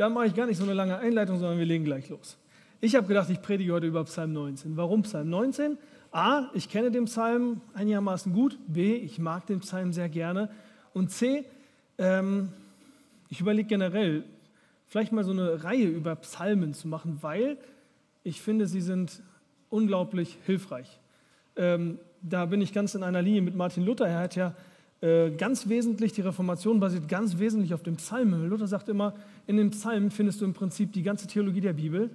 Da mache ich gar nicht so eine lange Einleitung, sondern wir legen gleich los. Ich habe gedacht, ich predige heute über Psalm 19. Warum Psalm 19? A, ich kenne den Psalm einigermaßen gut. B, ich mag den Psalm sehr gerne. Und C, ähm, ich überlege generell, vielleicht mal so eine Reihe über Psalmen zu machen, weil ich finde, sie sind unglaublich hilfreich. Ähm, da bin ich ganz in einer Linie mit Martin Luther. Er hat ja ganz wesentlich, die Reformation basiert ganz wesentlich auf dem Psalmen. Luther sagt immer, in den Psalmen findest du im Prinzip die ganze Theologie der Bibel.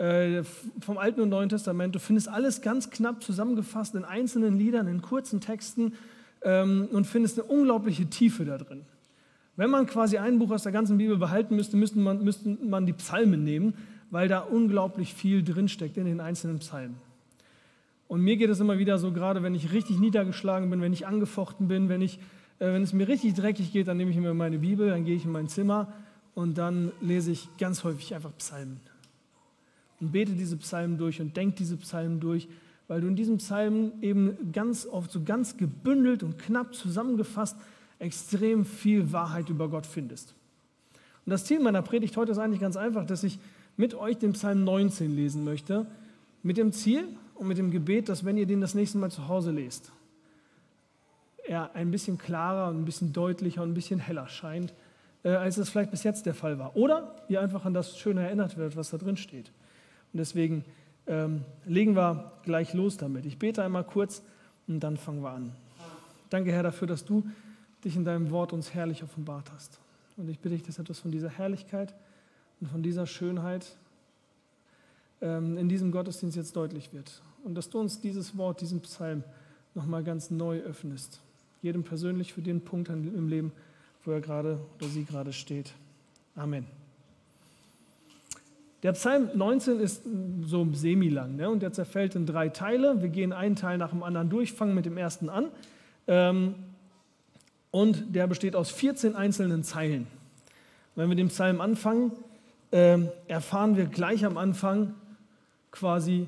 Äh, vom Alten und Neuen Testament. Du findest alles ganz knapp zusammengefasst in einzelnen Liedern, in kurzen Texten ähm, und findest eine unglaubliche Tiefe da drin. Wenn man quasi ein Buch aus der ganzen Bibel behalten müsste, müsste man, müsste man die Psalmen nehmen, weil da unglaublich viel drinsteckt in den einzelnen Psalmen. Und mir geht es immer wieder so, gerade wenn ich richtig niedergeschlagen bin, wenn ich angefochten bin, wenn, ich, äh, wenn es mir richtig dreckig geht, dann nehme ich mir meine Bibel, dann gehe ich in mein Zimmer und dann lese ich ganz häufig einfach Psalmen und bete diese Psalmen durch und denk diese Psalmen durch, weil du in diesen Psalmen eben ganz oft so ganz gebündelt und knapp zusammengefasst extrem viel Wahrheit über Gott findest. Und das Ziel meiner Predigt heute ist eigentlich ganz einfach, dass ich mit euch den Psalm 19 lesen möchte, mit dem Ziel und mit dem Gebet, dass wenn ihr den das nächste Mal zu Hause lest, er ein bisschen klarer und ein bisschen deutlicher und ein bisschen heller scheint, äh, als es vielleicht bis jetzt der Fall war. Oder ihr einfach an das Schöne erinnert werdet, was da drin steht. Und deswegen ähm, legen wir gleich los damit. Ich bete einmal kurz und dann fangen wir an. Danke, Herr, dafür, dass du dich in deinem Wort uns herrlich offenbart hast. Und ich bitte dich, dass etwas von dieser Herrlichkeit und von dieser Schönheit ähm, in diesem Gottesdienst jetzt deutlich wird. Und dass du uns dieses Wort, diesen Psalm nochmal ganz neu öffnest. Jedem persönlich für den Punkt im Leben, wo er gerade oder sie gerade steht. Amen. Der Psalm 19 ist so semi-lang ne? und der zerfällt in drei Teile. Wir gehen einen Teil nach dem anderen durch, fangen mit dem ersten an. Ähm, und der besteht aus 14 einzelnen Zeilen. Wenn wir den Psalm anfangen, äh, erfahren wir gleich am Anfang quasi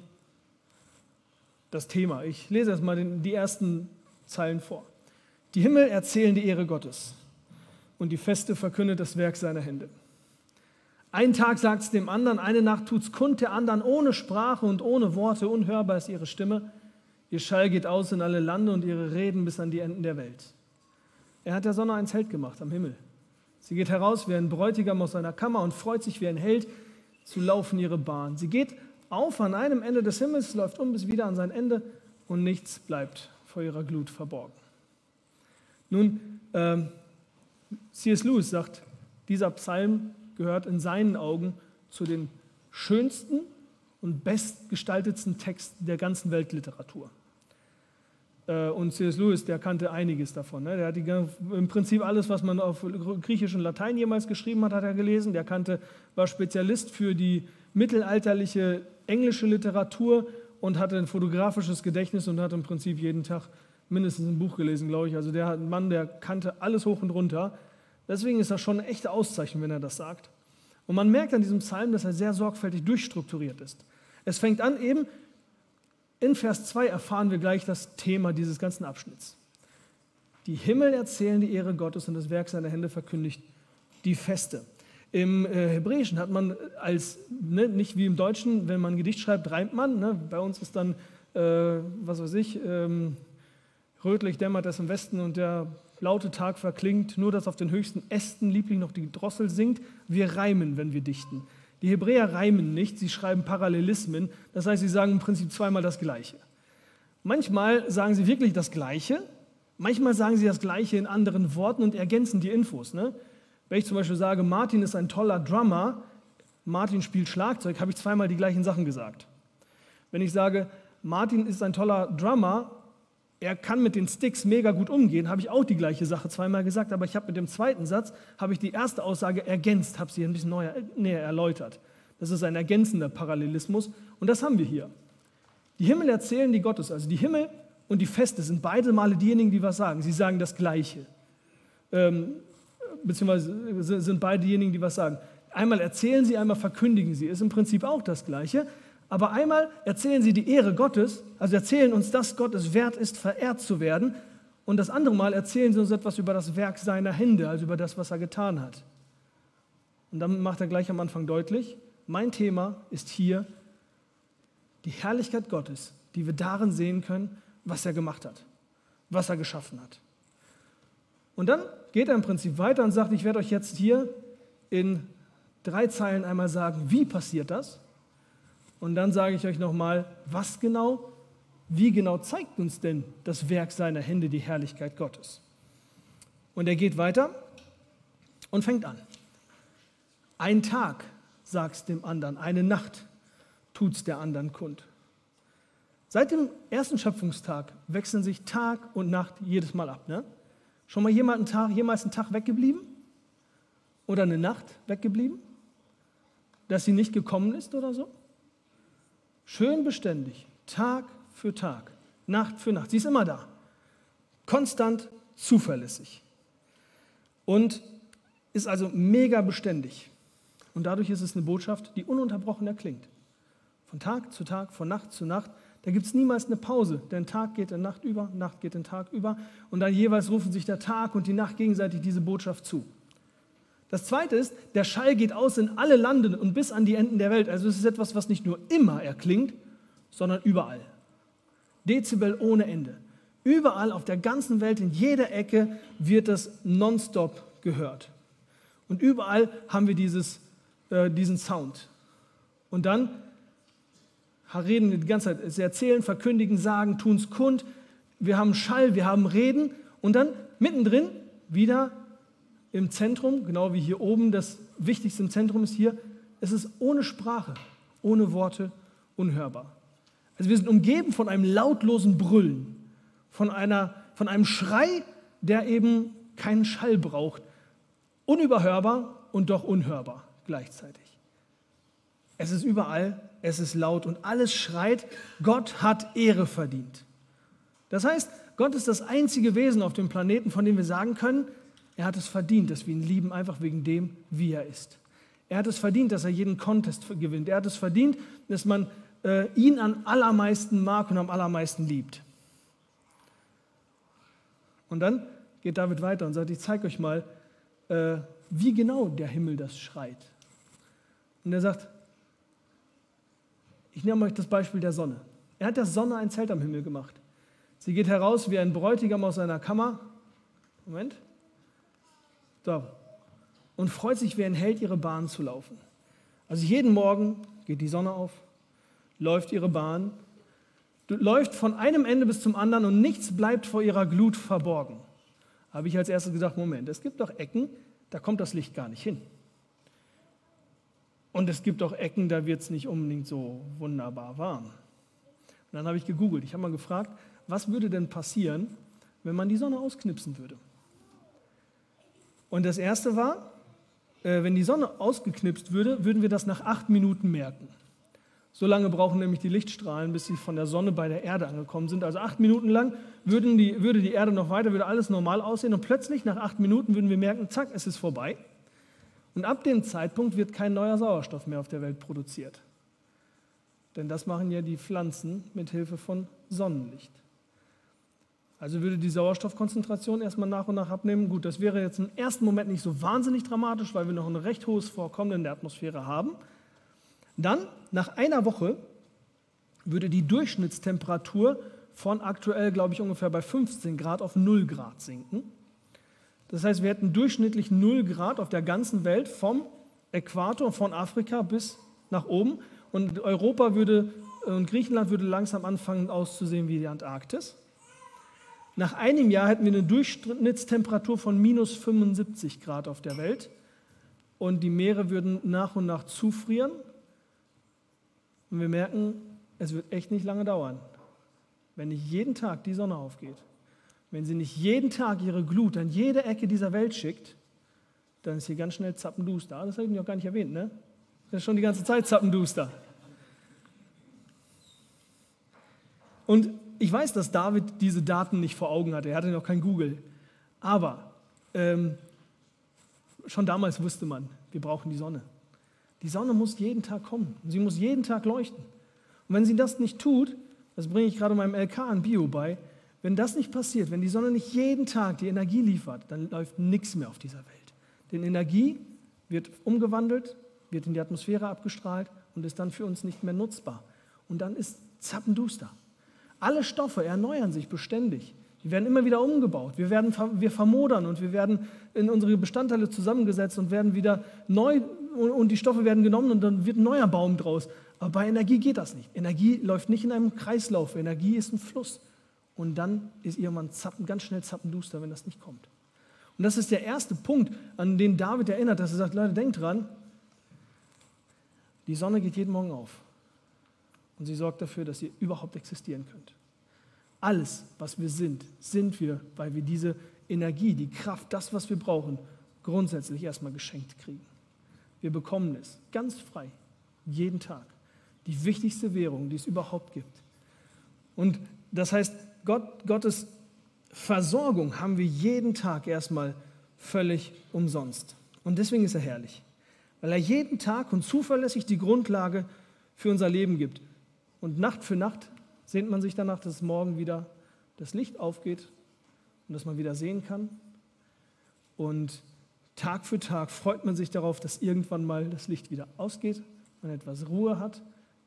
das Thema. Ich lese erstmal den, die ersten Zeilen vor. Die Himmel erzählen die Ehre Gottes und die Feste verkündet das Werk seiner Hände. Ein Tag sagt es dem anderen, eine Nacht tut es kund, der anderen ohne Sprache und ohne Worte, unhörbar ist ihre Stimme. Ihr Schall geht aus in alle Lande und ihre Reden bis an die Enden der Welt. Er hat der Sonne ein Zelt gemacht am Himmel. Sie geht heraus wie ein Bräutigam aus seiner Kammer und freut sich wie ein Held zu laufen ihre Bahn. Sie geht auf an einem Ende des Himmels, läuft um bis wieder an sein Ende und nichts bleibt vor ihrer Glut verborgen. Nun, ähm, C.S. Lewis sagt, dieser Psalm gehört in seinen Augen zu den schönsten und bestgestaltetsten Texten der ganzen Weltliteratur. Äh, und C.S. Lewis, der kannte einiges davon. Ne? Der hat die, im Prinzip alles, was man auf Griechisch und Latein jemals geschrieben hat, hat er gelesen. Der kannte, war Spezialist für die mittelalterliche englische Literatur und hatte ein fotografisches Gedächtnis und hat im Prinzip jeden Tag mindestens ein Buch gelesen, glaube ich. Also der Mann, der kannte alles hoch und runter. Deswegen ist das schon eine echte Auszeichnung, wenn er das sagt. Und man merkt an diesem Psalm, dass er sehr sorgfältig durchstrukturiert ist. Es fängt an eben, in Vers 2 erfahren wir gleich das Thema dieses ganzen Abschnitts. Die Himmel erzählen die Ehre Gottes und das Werk seiner Hände verkündigt die Feste. Im äh, Hebräischen hat man als, ne, nicht wie im Deutschen, wenn man ein Gedicht schreibt, reimt man. Ne? Bei uns ist dann, äh, was weiß ich, ähm, rötlich dämmert es im Westen und der laute Tag verklingt, nur dass auf den höchsten Ästen lieblich noch die Drossel singt. Wir reimen, wenn wir dichten. Die Hebräer reimen nicht, sie schreiben Parallelismen, das heißt, sie sagen im Prinzip zweimal das Gleiche. Manchmal sagen sie wirklich das Gleiche, manchmal sagen sie das Gleiche in anderen Worten und ergänzen die Infos. Ne? Wenn ich zum Beispiel sage, Martin ist ein toller Drummer, Martin spielt Schlagzeug, habe ich zweimal die gleichen Sachen gesagt. Wenn ich sage, Martin ist ein toller Drummer, er kann mit den Sticks mega gut umgehen, habe ich auch die gleiche Sache zweimal gesagt, aber ich habe mit dem zweiten Satz, habe ich die erste Aussage ergänzt, habe sie ein bisschen neuer, näher erläutert. Das ist ein ergänzender Parallelismus und das haben wir hier. Die Himmel erzählen die Gottes, also die Himmel und die Feste sind beide Male diejenigen, die was sagen. Sie sagen das Gleiche. Ähm, beziehungsweise sind beide diejenigen, die was sagen. Einmal erzählen sie, einmal verkündigen sie. Ist im Prinzip auch das Gleiche. Aber einmal erzählen sie die Ehre Gottes, also erzählen uns, dass Gott es wert ist, verehrt zu werden. Und das andere Mal erzählen sie uns etwas über das Werk seiner Hände, also über das, was er getan hat. Und dann macht er gleich am Anfang deutlich, mein Thema ist hier die Herrlichkeit Gottes, die wir darin sehen können, was er gemacht hat, was er geschaffen hat. Und dann geht er im Prinzip weiter und sagt, ich werde euch jetzt hier in drei Zeilen einmal sagen, wie passiert das? Und dann sage ich euch nochmal, was genau, wie genau zeigt uns denn das Werk seiner Hände die Herrlichkeit Gottes? Und er geht weiter und fängt an. Ein Tag sag's dem anderen, eine Nacht tut's der anderen kund. Seit dem ersten Schöpfungstag wechseln sich Tag und Nacht jedes Mal ab. Ne? Schon mal jemand einen Tag, jemals einen Tag weggeblieben? Oder eine Nacht weggeblieben? Dass sie nicht gekommen ist oder so? Schön beständig, Tag für Tag, Nacht für Nacht. Sie ist immer da. Konstant, zuverlässig. Und ist also mega beständig. Und dadurch ist es eine Botschaft, die ununterbrochen erklingt. Von Tag zu Tag, von Nacht zu Nacht. Da gibt es niemals eine Pause, denn Tag geht in Nacht über, Nacht geht in Tag über. Und dann jeweils rufen sich der Tag und die Nacht gegenseitig diese Botschaft zu. Das zweite ist, der Schall geht aus in alle Lande und bis an die Enden der Welt. Also es ist etwas, was nicht nur immer erklingt, sondern überall. Dezibel ohne Ende. Überall auf der ganzen Welt, in jeder Ecke wird das nonstop gehört. Und überall haben wir dieses äh, diesen Sound. Und dann reden die ganze Zeit, sie erzählen, verkündigen, sagen, tun es kund. Wir haben Schall, wir haben Reden. Und dann mittendrin wieder im Zentrum, genau wie hier oben, das Wichtigste im Zentrum ist hier, es ist ohne Sprache, ohne Worte, unhörbar. Also wir sind umgeben von einem lautlosen Brüllen, von, einer, von einem Schrei, der eben keinen Schall braucht. Unüberhörbar und doch unhörbar gleichzeitig. Es ist überall, es ist laut und alles schreit, Gott hat Ehre verdient. Das heißt, Gott ist das einzige Wesen auf dem Planeten, von dem wir sagen können, er hat es verdient, dass wir ihn lieben, einfach wegen dem, wie er ist. Er hat es verdient, dass er jeden Contest gewinnt. Er hat es verdient, dass man äh, ihn am allermeisten mag und am allermeisten liebt. Und dann geht David weiter und sagt, ich zeige euch mal, äh, wie genau der Himmel das schreit. Und er sagt, ich nehme euch das Beispiel der Sonne. Er hat der Sonne ein Zelt am Himmel gemacht. Sie geht heraus wie ein Bräutigam aus seiner Kammer. Moment. So. Und freut sich wie ein Held, ihre Bahn zu laufen. Also jeden Morgen geht die Sonne auf, läuft ihre Bahn, läuft von einem Ende bis zum anderen und nichts bleibt vor ihrer Glut verborgen. Habe ich als erstes gesagt, Moment, es gibt doch Ecken, da kommt das Licht gar nicht hin. Und es gibt auch Ecken, da wird es nicht unbedingt so wunderbar warm. Und dann habe ich gegoogelt. Ich habe mal gefragt, was würde denn passieren, wenn man die Sonne ausknipsen würde? Und das erste war, äh, wenn die Sonne ausgeknipst würde, würden wir das nach acht Minuten merken. So lange brauchen nämlich die Lichtstrahlen, bis sie von der Sonne bei der Erde angekommen sind. Also acht Minuten lang würden die, würde die Erde noch weiter, würde alles normal aussehen und plötzlich nach acht Minuten würden wir merken, zack, es ist vorbei. Und ab dem Zeitpunkt wird kein neuer Sauerstoff mehr auf der Welt produziert. Denn das machen ja die Pflanzen mit Hilfe von Sonnenlicht. Also würde die Sauerstoffkonzentration erstmal nach und nach abnehmen. Gut, das wäre jetzt im ersten Moment nicht so wahnsinnig dramatisch, weil wir noch ein recht hohes Vorkommen in der Atmosphäre haben. Dann, nach einer Woche, würde die Durchschnittstemperatur von aktuell, glaube ich, ungefähr bei 15 Grad auf 0 Grad sinken. Das heißt, wir hätten durchschnittlich 0 Grad auf der ganzen Welt vom Äquator von Afrika bis nach oben. Und Europa würde und Griechenland würde langsam anfangen auszusehen wie die Antarktis. Nach einem Jahr hätten wir eine Durchschnittstemperatur von minus 75 Grad auf der Welt und die Meere würden nach und nach zufrieren. Und wir merken, es wird echt nicht lange dauern, wenn nicht jeden Tag die Sonne aufgeht wenn sie nicht jeden Tag ihre Glut an jede Ecke dieser Welt schickt, dann ist hier ganz schnell zappenduster. Das habe ich noch gar nicht erwähnt, ne? Das ist schon die ganze Zeit zappenduster. Und ich weiß, dass David diese Daten nicht vor Augen hatte. Er hatte noch kein Google. Aber ähm, schon damals wusste man, wir brauchen die Sonne. Die Sonne muss jeden Tag kommen. Sie muss jeden Tag leuchten. Und wenn sie das nicht tut, das bringe ich gerade meinem LK an Bio bei, wenn das nicht passiert, wenn die Sonne nicht jeden Tag die Energie liefert, dann läuft nichts mehr auf dieser Welt. Denn Energie wird umgewandelt, wird in die Atmosphäre abgestrahlt und ist dann für uns nicht mehr nutzbar. Und dann ist zappenduster. Alle Stoffe erneuern sich beständig. Die werden immer wieder umgebaut. Wir, werden, wir vermodern und wir werden in unsere Bestandteile zusammengesetzt und werden wieder neu und die Stoffe werden genommen und dann wird ein neuer Baum draus. Aber bei Energie geht das nicht. Energie läuft nicht in einem Kreislauf. Energie ist ein Fluss. Und dann ist irgendwann zappen, ganz schnell zappenduster, wenn das nicht kommt. Und das ist der erste Punkt, an den David erinnert, dass er sagt, Leute, denkt dran, die Sonne geht jeden Morgen auf. Und sie sorgt dafür, dass ihr überhaupt existieren könnt. Alles, was wir sind, sind wir, weil wir diese Energie, die Kraft, das, was wir brauchen, grundsätzlich erstmal geschenkt kriegen. Wir bekommen es ganz frei, jeden Tag. Die wichtigste Währung, die es überhaupt gibt. Und das heißt, Gott, Gottes Versorgung haben wir jeden Tag erstmal völlig umsonst. Und deswegen ist er herrlich, weil er jeden Tag und zuverlässig die Grundlage für unser Leben gibt. Und Nacht für Nacht sehnt man sich danach, dass morgen wieder das Licht aufgeht und dass man wieder sehen kann. Und Tag für Tag freut man sich darauf, dass irgendwann mal das Licht wieder ausgeht, man etwas Ruhe hat,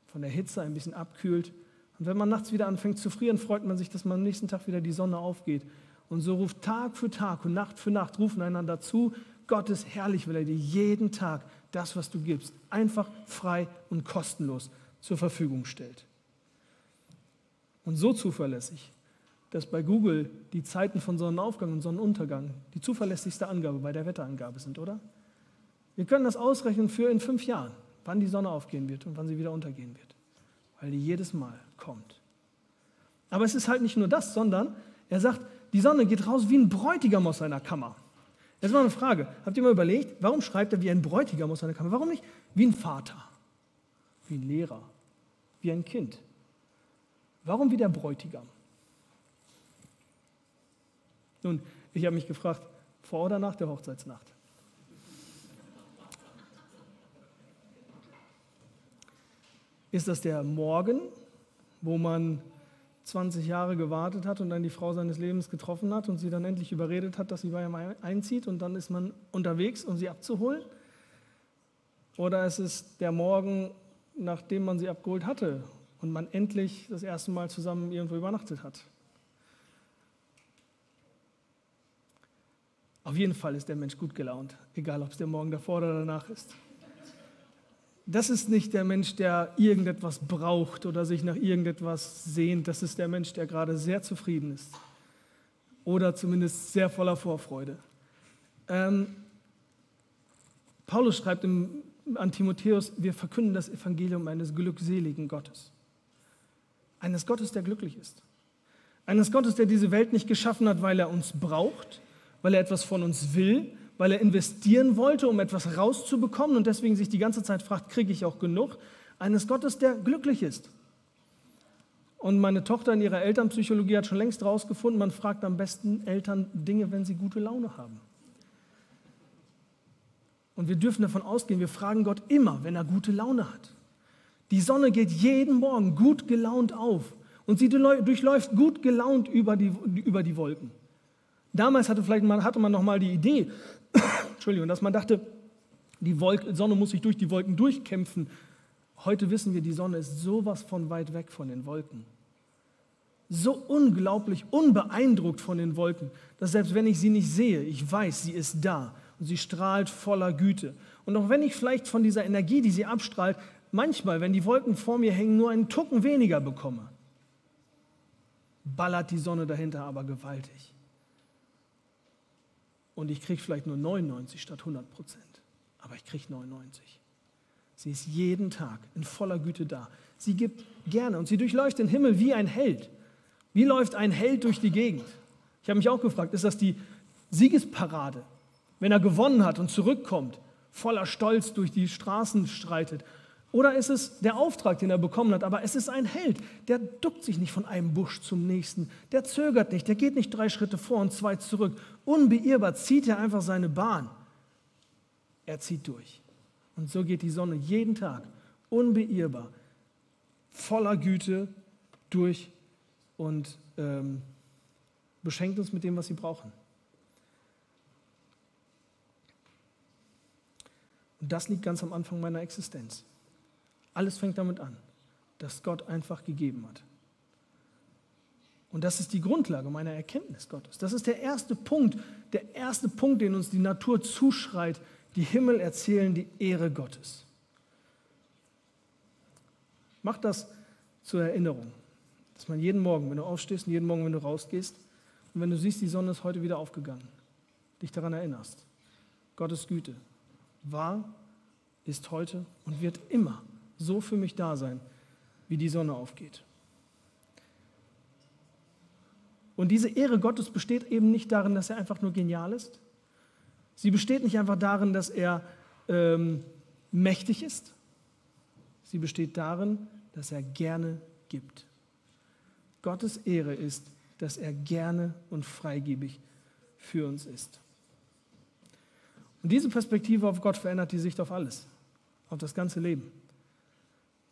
von der Hitze ein bisschen abkühlt. Und wenn man nachts wieder anfängt zu frieren, freut man sich, dass man am nächsten Tag wieder die Sonne aufgeht. Und so ruft Tag für Tag und Nacht für Nacht, rufen einander zu, Gott ist herrlich, weil er dir jeden Tag das, was du gibst, einfach frei und kostenlos zur Verfügung stellt und so zuverlässig, dass bei Google die Zeiten von Sonnenaufgang und Sonnenuntergang die zuverlässigste Angabe bei der Wetterangabe sind, oder? Wir können das ausrechnen für in fünf Jahren, wann die Sonne aufgehen wird und wann sie wieder untergehen wird, weil die jedes Mal kommt. Aber es ist halt nicht nur das, sondern er sagt, die Sonne geht raus wie ein Bräutigam aus seiner Kammer. Jetzt mal eine Frage. Habt ihr mal überlegt, warum schreibt er wie ein Bräutigam aus seiner Kammer? Warum nicht wie ein Vater, wie ein Lehrer, wie ein Kind? Warum wie der Bräutigam? Nun, ich habe mich gefragt, vor oder nach der Hochzeitsnacht? Ist das der Morgen, wo man 20 Jahre gewartet hat und dann die Frau seines Lebens getroffen hat und sie dann endlich überredet hat, dass sie bei ihm einzieht und dann ist man unterwegs, um sie abzuholen? Oder ist es der Morgen, nachdem man sie abgeholt hatte und man endlich das erste Mal zusammen irgendwo übernachtet hat. Auf jeden Fall ist der Mensch gut gelaunt, egal ob es der Morgen davor oder danach ist. Das ist nicht der Mensch, der irgendetwas braucht oder sich nach irgendetwas sehnt. Das ist der Mensch, der gerade sehr zufrieden ist oder zumindest sehr voller Vorfreude. Ähm, Paulus schreibt im, an Timotheus, wir verkünden das Evangelium eines glückseligen Gottes. Eines Gottes, der glücklich ist. Eines Gottes, der diese Welt nicht geschaffen hat, weil er uns braucht, weil er etwas von uns will, weil er investieren wollte, um etwas rauszubekommen und deswegen sich die ganze Zeit fragt, kriege ich auch genug? Eines Gottes, der glücklich ist. Und meine Tochter in ihrer Elternpsychologie hat schon längst herausgefunden, man fragt am besten Eltern Dinge, wenn sie gute Laune haben. Und wir dürfen davon ausgehen, wir fragen Gott immer, wenn er gute Laune hat. Die Sonne geht jeden Morgen gut gelaunt auf und sie durchläuft gut gelaunt über die, über die Wolken. Damals hatte, vielleicht mal, hatte man noch mal die Idee, Entschuldigung, dass man dachte, die Wolke, Sonne muss sich durch die Wolken durchkämpfen. Heute wissen wir, die Sonne ist sowas von weit weg von den Wolken. So unglaublich unbeeindruckt von den Wolken, dass selbst wenn ich sie nicht sehe, ich weiß, sie ist da und sie strahlt voller Güte. Und auch wenn ich vielleicht von dieser Energie, die sie abstrahlt, manchmal, wenn die Wolken vor mir hängen, nur einen Tucken weniger bekomme, ballert die Sonne dahinter aber gewaltig. Und ich kriege vielleicht nur 99 statt 100 Prozent, aber ich kriege 99. Sie ist jeden Tag in voller Güte da. Sie gibt gerne und sie durchläuft den Himmel wie ein Held. Wie läuft ein Held durch die Gegend? Ich habe mich auch gefragt, ist das die Siegesparade, wenn er gewonnen hat und zurückkommt, voller Stolz durch die Straßen streitet oder ist es der Auftrag, den er bekommen hat? Aber es ist ein Held, der duckt sich nicht von einem Busch zum nächsten, der zögert nicht, der geht nicht drei Schritte vor und zwei zurück. Unbeirrbar zieht er einfach seine Bahn. Er zieht durch. Und so geht die Sonne jeden Tag unbeirrbar, voller Güte durch und ähm, beschenkt uns mit dem, was sie brauchen. Und das liegt ganz am Anfang meiner Existenz. Alles fängt damit an, dass Gott einfach gegeben hat. Und das ist die Grundlage meiner Erkenntnis Gottes. Das ist der erste Punkt, der erste Punkt, den uns die Natur zuschreit. Die Himmel erzählen die Ehre Gottes. Mach das zur Erinnerung, dass man jeden Morgen, wenn du aufstehst und jeden Morgen, wenn du rausgehst und wenn du siehst, die Sonne ist heute wieder aufgegangen, dich daran erinnerst. Gottes Güte war, ist heute und wird immer so für mich da sein, wie die Sonne aufgeht. Und diese Ehre Gottes besteht eben nicht darin, dass er einfach nur genial ist. Sie besteht nicht einfach darin, dass er ähm, mächtig ist. Sie besteht darin, dass er gerne gibt. Gottes Ehre ist, dass er gerne und freigebig für uns ist. Und diese Perspektive auf Gott verändert die Sicht auf alles, auf das ganze Leben.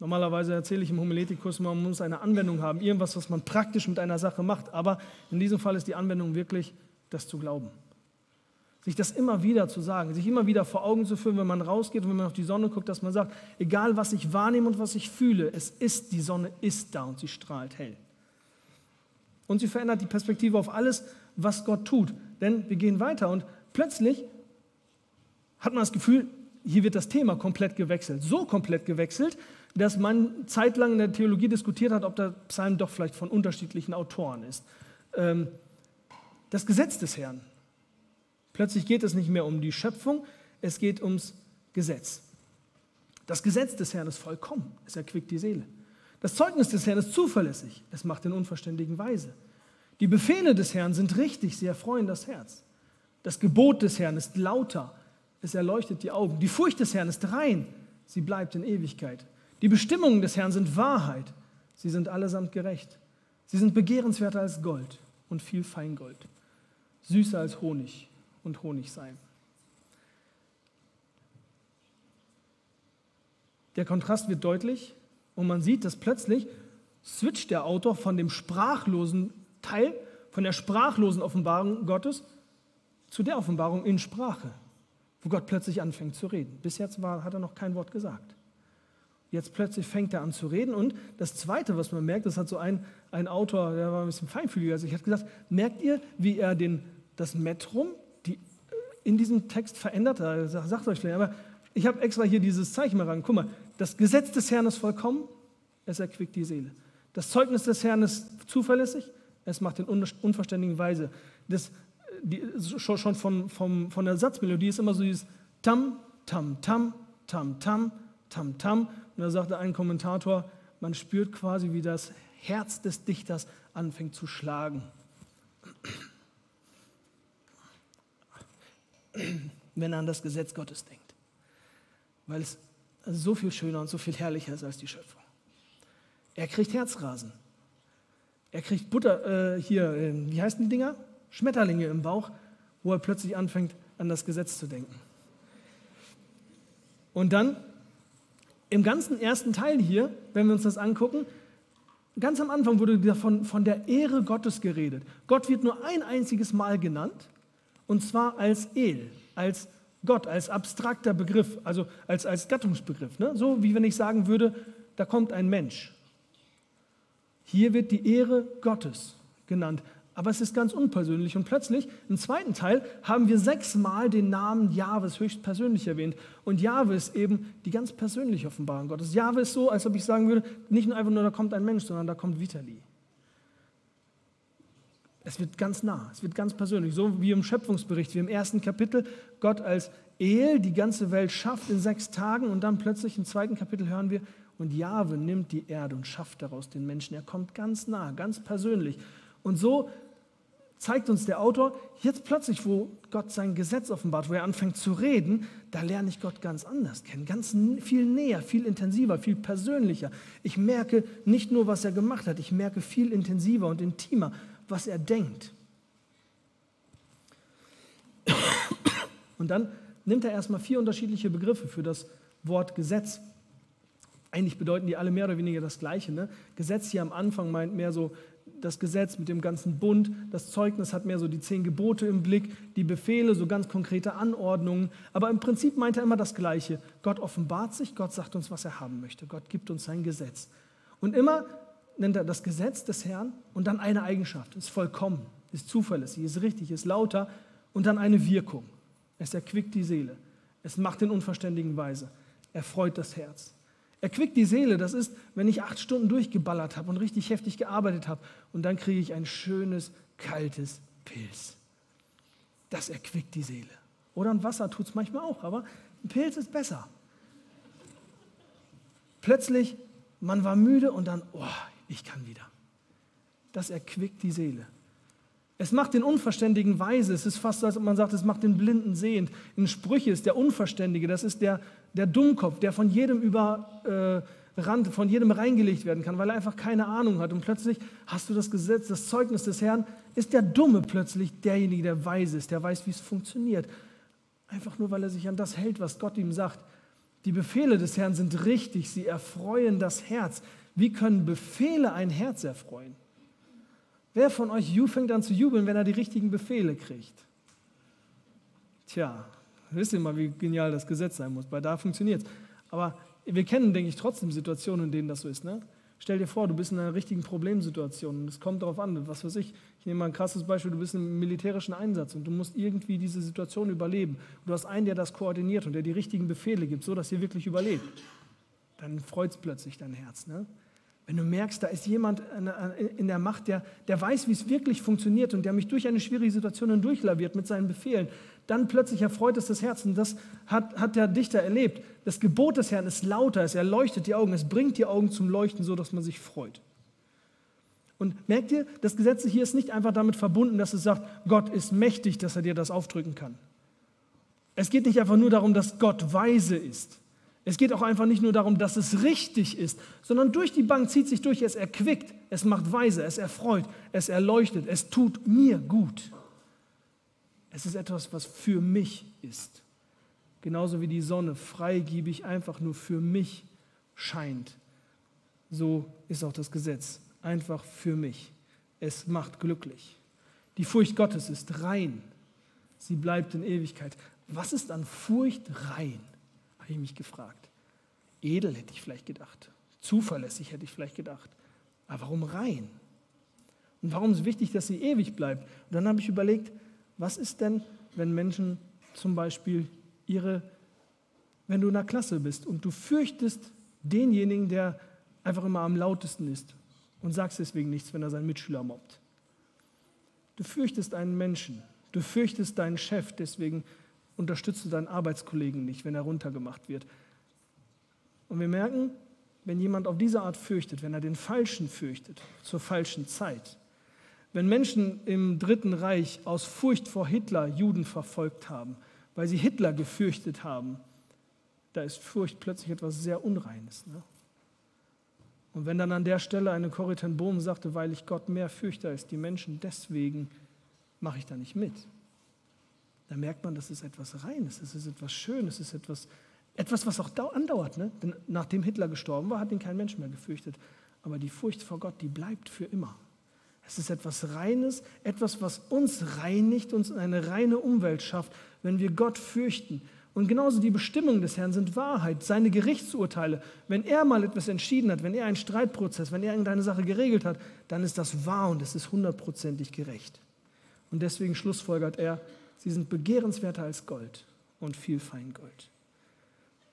Normalerweise erzähle ich im Homiletikus, man muss eine Anwendung haben, irgendwas, was man praktisch mit einer Sache macht. Aber in diesem Fall ist die Anwendung wirklich, das zu glauben. Sich das immer wieder zu sagen, sich immer wieder vor Augen zu führen, wenn man rausgeht und wenn man auf die Sonne guckt, dass man sagt, egal was ich wahrnehme und was ich fühle, es ist, die Sonne ist da und sie strahlt hell. Und sie verändert die Perspektive auf alles, was Gott tut. Denn wir gehen weiter und plötzlich hat man das Gefühl, hier wird das Thema komplett gewechselt. So komplett gewechselt, dass man zeitlang in der Theologie diskutiert hat, ob der Psalm doch vielleicht von unterschiedlichen Autoren ist. Ähm, das Gesetz des Herrn. Plötzlich geht es nicht mehr um die Schöpfung, es geht ums Gesetz. Das Gesetz des Herrn ist vollkommen, es erquickt die Seele. Das Zeugnis des Herrn ist zuverlässig, es macht den Unverständigen weise. Die Befehle des Herrn sind richtig, sie erfreuen das Herz. Das Gebot des Herrn ist lauter, es erleuchtet die Augen. Die Furcht des Herrn ist rein, sie bleibt in Ewigkeit. Die Bestimmungen des Herrn sind Wahrheit. Sie sind allesamt gerecht. Sie sind begehrenswerter als Gold und viel Feingold. Süßer als Honig und Honig sein. Der Kontrast wird deutlich und man sieht, dass plötzlich switcht der Autor von dem sprachlosen Teil, von der sprachlosen Offenbarung Gottes zu der Offenbarung in Sprache, wo Gott plötzlich anfängt zu reden. Bis jetzt war, hat er noch kein Wort gesagt. Jetzt plötzlich fängt er an zu reden. Und das Zweite, was man merkt, das hat so ein, ein Autor, der war ein bisschen feinfühliger als ich, hat gesagt, merkt ihr, wie er den, das Metrum die, in diesem Text verändert hat? Sagt, sagt euch vielleicht, aber ich habe extra hier dieses Zeichen mal ran. Guck mal, das Gesetz des Herrn ist vollkommen, es erquickt die Seele. Das Zeugnis des Herrn ist zuverlässig, es macht den unverständigen Weise. Das, die, schon schon von, vom, von der Satzmelodie ist immer so dieses Tam, Tam, Tam, Tam, Tam, Tam, Tam. Und da sagte ein Kommentator, man spürt quasi, wie das Herz des Dichters anfängt zu schlagen. Wenn er an das Gesetz Gottes denkt. Weil es so viel schöner und so viel herrlicher ist als die Schöpfung. Er kriegt Herzrasen. Er kriegt Butter, äh, hier, äh, wie heißen die Dinger? Schmetterlinge im Bauch, wo er plötzlich anfängt, an das Gesetz zu denken. Und dann im ganzen ersten Teil hier, wenn wir uns das angucken, ganz am Anfang wurde davon von der Ehre Gottes geredet. Gott wird nur ein einziges Mal genannt, und zwar als El, als Gott, als abstrakter Begriff, also als, als Gattungsbegriff. Ne? So wie wenn ich sagen würde, da kommt ein Mensch. Hier wird die Ehre Gottes genannt aber es ist ganz unpersönlich. Und plötzlich, im zweiten Teil, haben wir sechsmal den Namen Jahwes höchstpersönlich erwähnt. Und Jahwe ist eben die ganz persönliche Offenbarung Gottes. Jahwe ist so, als ob ich sagen würde, nicht nur einfach nur, da kommt ein Mensch, sondern da kommt Vitali. Es wird ganz nah, es wird ganz persönlich, so wie im Schöpfungsbericht, wie im ersten Kapitel Gott als El die ganze Welt schafft in sechs Tagen und dann plötzlich im zweiten Kapitel hören wir, und Jahwe nimmt die Erde und schafft daraus den Menschen. Er kommt ganz nah, ganz persönlich. Und so zeigt uns der Autor, jetzt plötzlich, wo Gott sein Gesetz offenbart, wo er anfängt zu reden, da lerne ich Gott ganz anders kennen, ganz viel näher, viel intensiver, viel persönlicher. Ich merke nicht nur, was er gemacht hat, ich merke viel intensiver und intimer, was er denkt. Und dann nimmt er erstmal vier unterschiedliche Begriffe für das Wort Gesetz. Eigentlich bedeuten die alle mehr oder weniger das Gleiche. Ne? Gesetz hier am Anfang meint mehr so das Gesetz mit dem ganzen Bund. Das Zeugnis hat mehr so die zehn Gebote im Blick, die Befehle, so ganz konkrete Anordnungen. Aber im Prinzip meint er immer das Gleiche. Gott offenbart sich, Gott sagt uns, was er haben möchte. Gott gibt uns sein Gesetz. Und immer nennt er das Gesetz des Herrn und dann eine Eigenschaft. Ist vollkommen, ist zuverlässig, ist richtig, ist lauter und dann eine Wirkung. Es erquickt die Seele. Es macht den Unverständigen weise. Er freut das Herz. Erquickt die Seele, das ist, wenn ich acht Stunden durchgeballert habe und richtig heftig gearbeitet habe und dann kriege ich ein schönes, kaltes Pilz. Das erquickt die Seele. Oder ein Wasser tut es manchmal auch, aber ein Pilz ist besser. Plötzlich, man war müde und dann, oh, ich kann wieder. Das erquickt die Seele. Es macht den Unverständigen weise. Es ist fast so, als ob man sagt, es macht den Blinden sehend. In Sprüche ist der Unverständige, das ist der, der Dummkopf, der von jedem überrannt, äh, von jedem reingelegt werden kann, weil er einfach keine Ahnung hat. Und plötzlich hast du das Gesetz, das Zeugnis des Herrn, ist der Dumme plötzlich derjenige, der weise ist, der weiß, wie es funktioniert. Einfach nur, weil er sich an das hält, was Gott ihm sagt. Die Befehle des Herrn sind richtig, sie erfreuen das Herz. Wie können Befehle ein Herz erfreuen? Wer von euch fängt an zu jubeln, wenn er die richtigen Befehle kriegt? Tja, wisst ihr mal, wie genial das Gesetz sein muss, weil da funktioniert es. Aber wir kennen, denke ich, trotzdem Situationen, in denen das so ist. Ne? Stell dir vor, du bist in einer richtigen Problemsituation und es kommt darauf an, was weiß ich. Ich nehme mal ein krasses Beispiel, du bist im militärischen Einsatz und du musst irgendwie diese Situation überleben. Und du hast einen, der das koordiniert und der die richtigen Befehle gibt, so dass ihr wirklich überlebt. Dann freut es plötzlich dein Herz. Ne? Wenn du merkst, da ist jemand in der Macht, der, der weiß, wie es wirklich funktioniert und der mich durch eine schwierige Situation hindurchlaviert mit seinen Befehlen, dann plötzlich erfreut es das Herz. Und das hat, hat der Dichter erlebt. Das Gebot des Herrn ist lauter, es erleuchtet die Augen, es bringt die Augen zum Leuchten, so dass man sich freut. Und merkt ihr, das Gesetz hier ist nicht einfach damit verbunden, dass es sagt, Gott ist mächtig, dass er dir das aufdrücken kann. Es geht nicht einfach nur darum, dass Gott weise ist. Es geht auch einfach nicht nur darum, dass es richtig ist, sondern durch die Bank zieht sich durch, es erquickt, es macht weise, es erfreut, es erleuchtet, es tut mir gut. Es ist etwas, was für mich ist. Genauso wie die Sonne freigiebig einfach nur für mich scheint. So ist auch das Gesetz einfach für mich. Es macht glücklich. Die Furcht Gottes ist rein. Sie bleibt in Ewigkeit. Was ist an Furcht rein? Habe ich mich gefragt. Edel hätte ich vielleicht gedacht. Zuverlässig hätte ich vielleicht gedacht. Aber warum rein? Und warum ist wichtig, dass sie ewig bleibt? Und dann habe ich überlegt, was ist denn, wenn Menschen zum Beispiel ihre, wenn du in der Klasse bist und du fürchtest denjenigen, der einfach immer am lautesten ist und sagst deswegen nichts, wenn er seinen Mitschüler mobbt. Du fürchtest einen Menschen, du fürchtest deinen Chef, deswegen unterstützt du deinen Arbeitskollegen nicht, wenn er runtergemacht wird. Und wir merken, wenn jemand auf diese Art fürchtet, wenn er den Falschen fürchtet, zur falschen Zeit, wenn Menschen im Dritten Reich aus Furcht vor Hitler Juden verfolgt haben, weil sie Hitler gefürchtet haben, da ist Furcht plötzlich etwas sehr Unreines. Ne? Und wenn dann an der Stelle eine Corrie ten Bohm sagte, weil ich Gott mehr fürchte als die Menschen, deswegen mache ich da nicht mit da merkt man, das ist etwas Reines, es ist etwas Schönes, es ist etwas, etwas was auch andauert. Ne? Denn nachdem Hitler gestorben war, hat ihn kein Mensch mehr gefürchtet. Aber die Furcht vor Gott, die bleibt für immer. Es ist etwas Reines, etwas, was uns reinigt, uns eine reine Umwelt schafft, wenn wir Gott fürchten. Und genauso die Bestimmungen des Herrn sind Wahrheit, seine Gerichtsurteile. Wenn er mal etwas entschieden hat, wenn er einen Streitprozess, wenn er irgendeine Sache geregelt hat, dann ist das wahr und es ist hundertprozentig gerecht. Und deswegen schlussfolgert er, Sie sind begehrenswerter als Gold und viel Feingold.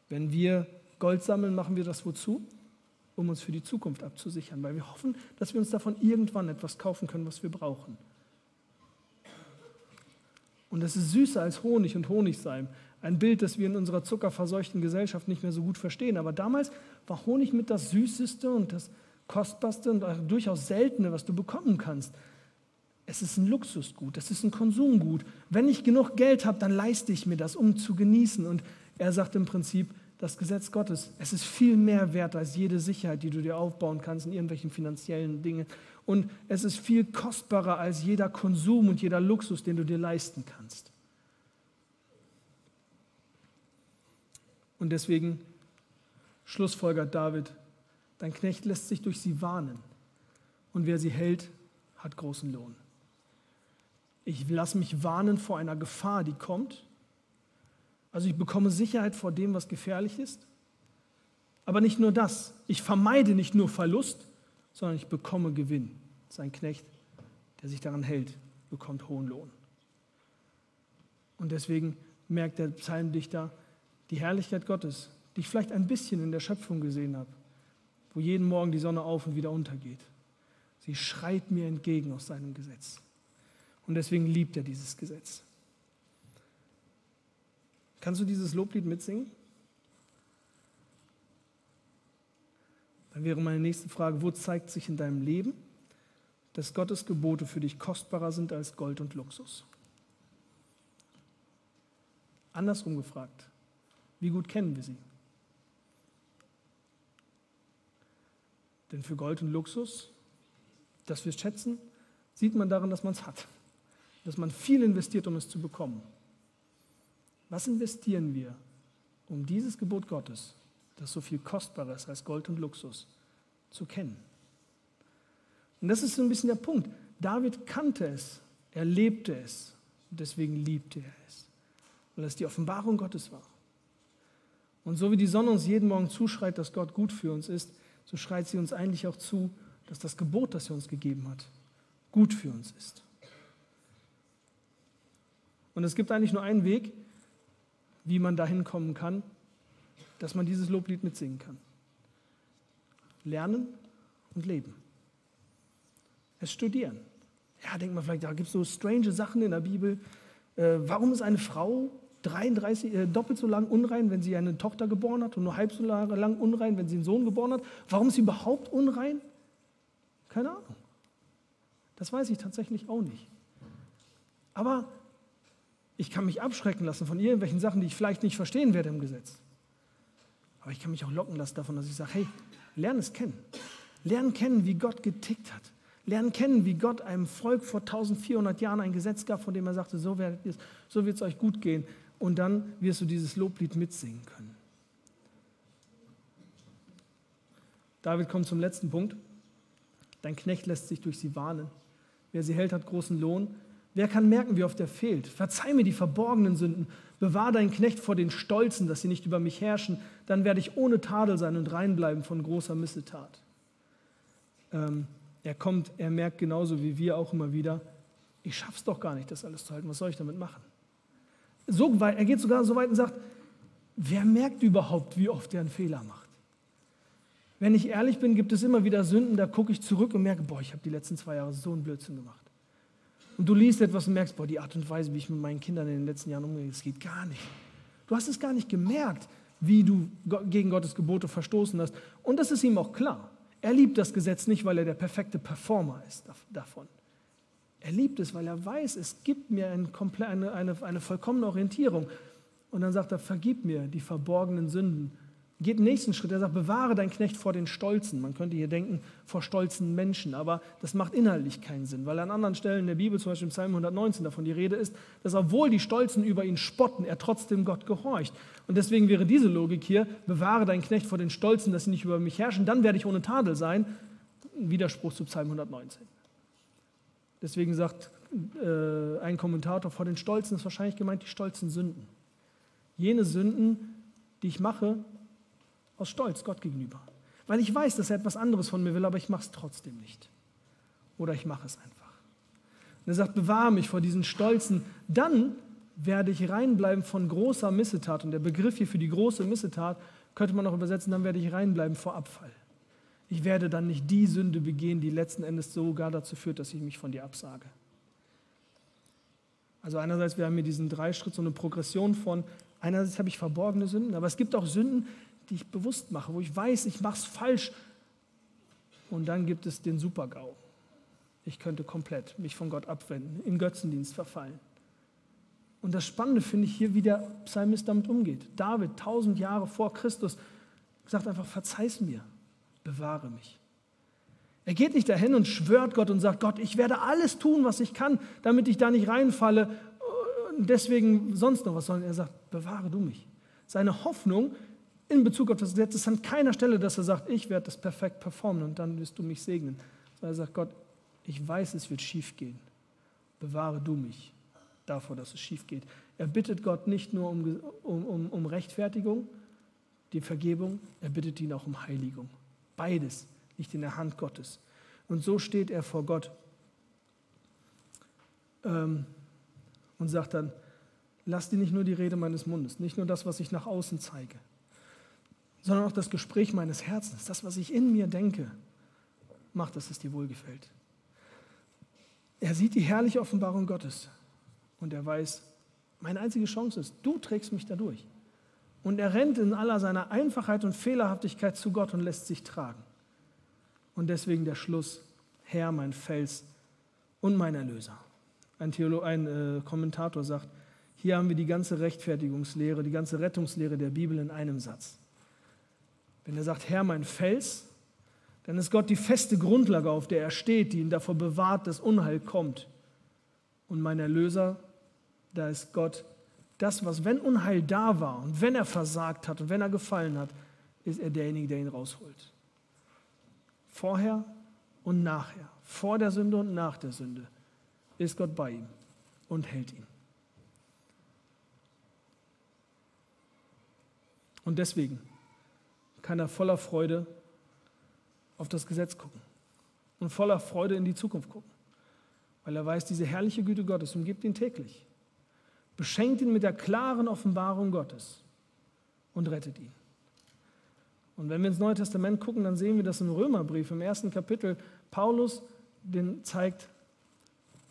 Wenn wir Gold sammeln, machen wir das wozu? Um uns für die Zukunft abzusichern, weil wir hoffen, dass wir uns davon irgendwann etwas kaufen können, was wir brauchen. Und es ist süßer als Honig und Honigseim. Ein Bild, das wir in unserer zuckerverseuchten Gesellschaft nicht mehr so gut verstehen. Aber damals war Honig mit das Süßeste und das Kostbarste und durchaus Seltene, was du bekommen kannst. Es ist ein Luxusgut, es ist ein Konsumgut. Wenn ich genug Geld habe, dann leiste ich mir das, um zu genießen. Und er sagt im Prinzip, das Gesetz Gottes, es ist viel mehr wert als jede Sicherheit, die du dir aufbauen kannst in irgendwelchen finanziellen Dingen. Und es ist viel kostbarer als jeder Konsum und jeder Luxus, den du dir leisten kannst. Und deswegen schlussfolgert David, dein Knecht lässt sich durch sie warnen. Und wer sie hält, hat großen Lohn. Ich lasse mich warnen vor einer Gefahr, die kommt. Also ich bekomme Sicherheit vor dem, was gefährlich ist. Aber nicht nur das. Ich vermeide nicht nur Verlust, sondern ich bekomme Gewinn. Sein Knecht, der sich daran hält, bekommt hohen Lohn. Und deswegen merkt der Psalmdichter die Herrlichkeit Gottes, die ich vielleicht ein bisschen in der Schöpfung gesehen habe, wo jeden Morgen die Sonne auf und wieder untergeht. Sie schreit mir entgegen aus seinem Gesetz. Und deswegen liebt er dieses Gesetz. Kannst du dieses Loblied mitsingen? Dann wäre meine nächste Frage, wo zeigt sich in deinem Leben, dass Gottes Gebote für dich kostbarer sind als Gold und Luxus? Andersrum gefragt, wie gut kennen wir sie? Denn für Gold und Luxus, dass wir es schätzen, sieht man daran, dass man es hat. Dass man viel investiert, um es zu bekommen. Was investieren wir, um dieses Gebot Gottes, das so viel kostbarer ist als Gold und Luxus, zu kennen? Und das ist so ein bisschen der Punkt. David kannte es, er lebte es und deswegen liebte er es, weil es die Offenbarung Gottes war. Und so wie die Sonne uns jeden Morgen zuschreit, dass Gott gut für uns ist, so schreit sie uns eigentlich auch zu, dass das Gebot, das er uns gegeben hat, gut für uns ist. Und es gibt eigentlich nur einen Weg, wie man dahin kommen kann, dass man dieses Loblied mitsingen kann. Lernen und leben. Es studieren. Ja, denkt man vielleicht, da gibt es so strange Sachen in der Bibel. Äh, warum ist eine Frau 33, äh, doppelt so lang unrein, wenn sie eine Tochter geboren hat und nur halb so lang unrein, wenn sie einen Sohn geboren hat? Warum ist sie überhaupt unrein? Keine Ahnung. Das weiß ich tatsächlich auch nicht. Aber ich kann mich abschrecken lassen von irgendwelchen Sachen, die ich vielleicht nicht verstehen werde im Gesetz. Aber ich kann mich auch locken lassen davon, dass ich sage, hey, lerne es kennen. Lerne kennen, wie Gott getickt hat. Lernen kennen, wie Gott einem Volk vor 1400 Jahren ein Gesetz gab, von dem er sagte, so wird es so euch gut gehen. Und dann wirst du dieses Loblied mitsingen können. David kommt zum letzten Punkt. Dein Knecht lässt sich durch sie warnen. Wer sie hält, hat großen Lohn. Wer kann merken, wie oft er fehlt? Verzeih mir die verborgenen Sünden. Bewahr deinen Knecht vor den Stolzen, dass sie nicht über mich herrschen. Dann werde ich ohne Tadel sein und reinbleiben von großer Missetat. Ähm, er kommt, er merkt genauso wie wir auch immer wieder, ich schaff's doch gar nicht, das alles zu halten. Was soll ich damit machen? So weit, er geht sogar so weit und sagt, wer merkt überhaupt, wie oft er einen Fehler macht? Wenn ich ehrlich bin, gibt es immer wieder Sünden, da gucke ich zurück und merke, boah, ich habe die letzten zwei Jahre so einen Blödsinn gemacht. Und du liest etwas und merkst, boah, die Art und Weise, wie ich mit meinen Kindern in den letzten Jahren umgehe, das geht gar nicht. Du hast es gar nicht gemerkt, wie du gegen Gottes Gebote verstoßen hast. Und das ist ihm auch klar. Er liebt das Gesetz nicht, weil er der perfekte Performer ist davon. Er liebt es, weil er weiß, es gibt mir eine, eine, eine vollkommene Orientierung. Und dann sagt er, vergib mir die verborgenen Sünden. Geht den nächsten Schritt, er sagt, bewahre dein Knecht vor den Stolzen. Man könnte hier denken, vor stolzen Menschen, aber das macht inhaltlich keinen Sinn, weil an anderen Stellen in der Bibel, zum Beispiel im Psalm 119, davon die Rede ist, dass obwohl die Stolzen über ihn spotten, er trotzdem Gott gehorcht. Und deswegen wäre diese Logik hier, bewahre deinen Knecht vor den Stolzen, dass sie nicht über mich herrschen, dann werde ich ohne Tadel sein. Ein Widerspruch zu Psalm 119. Deswegen sagt äh, ein Kommentator, vor den Stolzen ist wahrscheinlich gemeint die stolzen Sünden. Jene Sünden, die ich mache aus Stolz Gott gegenüber. Weil ich weiß, dass er etwas anderes von mir will, aber ich mache es trotzdem nicht. Oder ich mache es einfach. Und er sagt, bewahre mich vor diesen Stolzen. Dann werde ich reinbleiben von großer Missetat. Und der Begriff hier für die große Missetat könnte man auch übersetzen, dann werde ich reinbleiben vor Abfall. Ich werde dann nicht die Sünde begehen, die letzten Endes sogar dazu führt, dass ich mich von dir absage. Also einerseits, wir haben hier diesen Dreischritt, so eine Progression von, einerseits habe ich verborgene Sünden, aber es gibt auch Sünden, die ich bewusst mache, wo ich weiß, ich mache es falsch. Und dann gibt es den Supergau. Ich könnte komplett mich von Gott abwenden, in Götzendienst verfallen. Und das Spannende finde ich hier, wie der Psalmist damit umgeht. David, tausend Jahre vor Christus, sagt einfach, verzeih's mir, bewahre mich. Er geht nicht dahin und schwört Gott und sagt, Gott, ich werde alles tun, was ich kann, damit ich da nicht reinfalle. Und deswegen sonst noch was, sondern er sagt, bewahre du mich. Seine Hoffnung in Bezug auf das Gesetz ist an keiner Stelle, dass er sagt, ich werde das perfekt performen und dann wirst du mich segnen. Sondern er sagt, Gott, ich weiß, es wird schief gehen. Bewahre du mich davor, dass es schief geht. Er bittet Gott nicht nur um, um, um, Rechtfertigung, die Vergebung, er bittet ihn auch um Heiligung. Beides liegt in der Hand Gottes. Und so steht er vor Gott ähm, und sagt dann, lass dir nicht nur die Rede meines Mundes, nicht nur das, was ich nach außen zeige, sondern auch das Gespräch meines Herzens, das, was ich in mir denke, mach, dass es dir wohlgefällt. Er sieht die herrliche Offenbarung Gottes und er weiß, meine einzige Chance ist, du trägst mich dadurch. Und er rennt in aller seiner Einfachheit und Fehlerhaftigkeit zu Gott und lässt sich tragen. Und deswegen der Schluss, Herr, mein Fels und mein Erlöser. Ein, Theolo ein äh, Kommentator sagt, hier haben wir die ganze Rechtfertigungslehre, die ganze Rettungslehre der Bibel in einem Satz. Wenn er sagt, Herr, mein Fels, dann ist Gott die feste Grundlage, auf der er steht, die ihn davor bewahrt, dass Unheil kommt. Und mein Erlöser, da ist Gott das, was, wenn Unheil da war und wenn er versagt hat und wenn er gefallen hat, ist er derjenige, der ihn rausholt. Vorher und nachher, vor der Sünde und nach der Sünde, ist Gott bei ihm und hält ihn. Und deswegen kann er voller Freude auf das Gesetz gucken und voller Freude in die Zukunft gucken, weil er weiß, diese herrliche Güte Gottes umgibt ihn täglich, beschenkt ihn mit der klaren Offenbarung Gottes und rettet ihn. Und wenn wir ins Neue Testament gucken, dann sehen wir das im Römerbrief, im ersten Kapitel, Paulus den zeigt,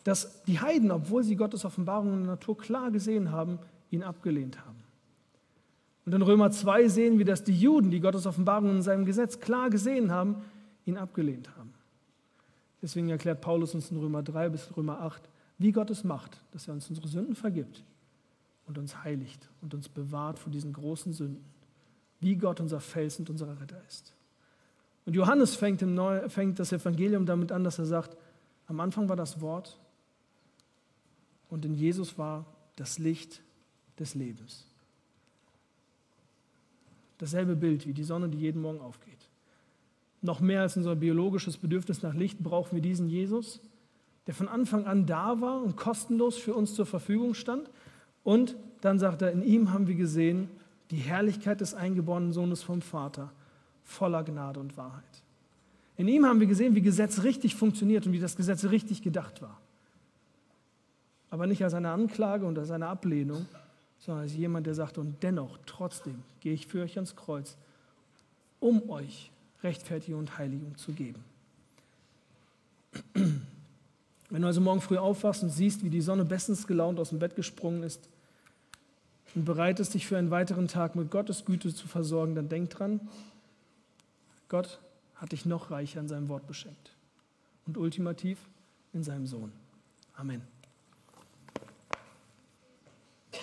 dass die Heiden, obwohl sie Gottes Offenbarung in der Natur klar gesehen haben, ihn abgelehnt haben. Und in Römer 2 sehen wir, dass die Juden, die Gottes Offenbarung in seinem Gesetz klar gesehen haben, ihn abgelehnt haben. Deswegen erklärt Paulus uns in Römer 3 bis Römer 8, wie Gott es macht, dass er uns unsere Sünden vergibt und uns heiligt und uns bewahrt vor diesen großen Sünden. Wie Gott unser Fels und unser Retter ist. Und Johannes fängt, Neu fängt das Evangelium damit an, dass er sagt, am Anfang war das Wort und in Jesus war das Licht des Lebens. Dasselbe Bild wie die Sonne, die jeden Morgen aufgeht. Noch mehr als unser biologisches Bedürfnis nach Licht brauchen wir diesen Jesus, der von Anfang an da war und kostenlos für uns zur Verfügung stand. Und dann sagt er, in ihm haben wir gesehen die Herrlichkeit des eingeborenen Sohnes vom Vater, voller Gnade und Wahrheit. In ihm haben wir gesehen, wie Gesetz richtig funktioniert und wie das Gesetz richtig gedacht war. Aber nicht als eine Anklage und als eine Ablehnung, sondern als jemand, der sagt, und dennoch, trotzdem gehe ich für euch ans Kreuz, um euch Rechtfertigung und Heiligung zu geben. Wenn du also morgen früh aufwachst und siehst, wie die Sonne bestens gelaunt aus dem Bett gesprungen ist und bereit ist, dich für einen weiteren Tag mit Gottes Güte zu versorgen, dann denk dran, Gott hat dich noch reicher in seinem Wort beschenkt und ultimativ in seinem Sohn. Amen.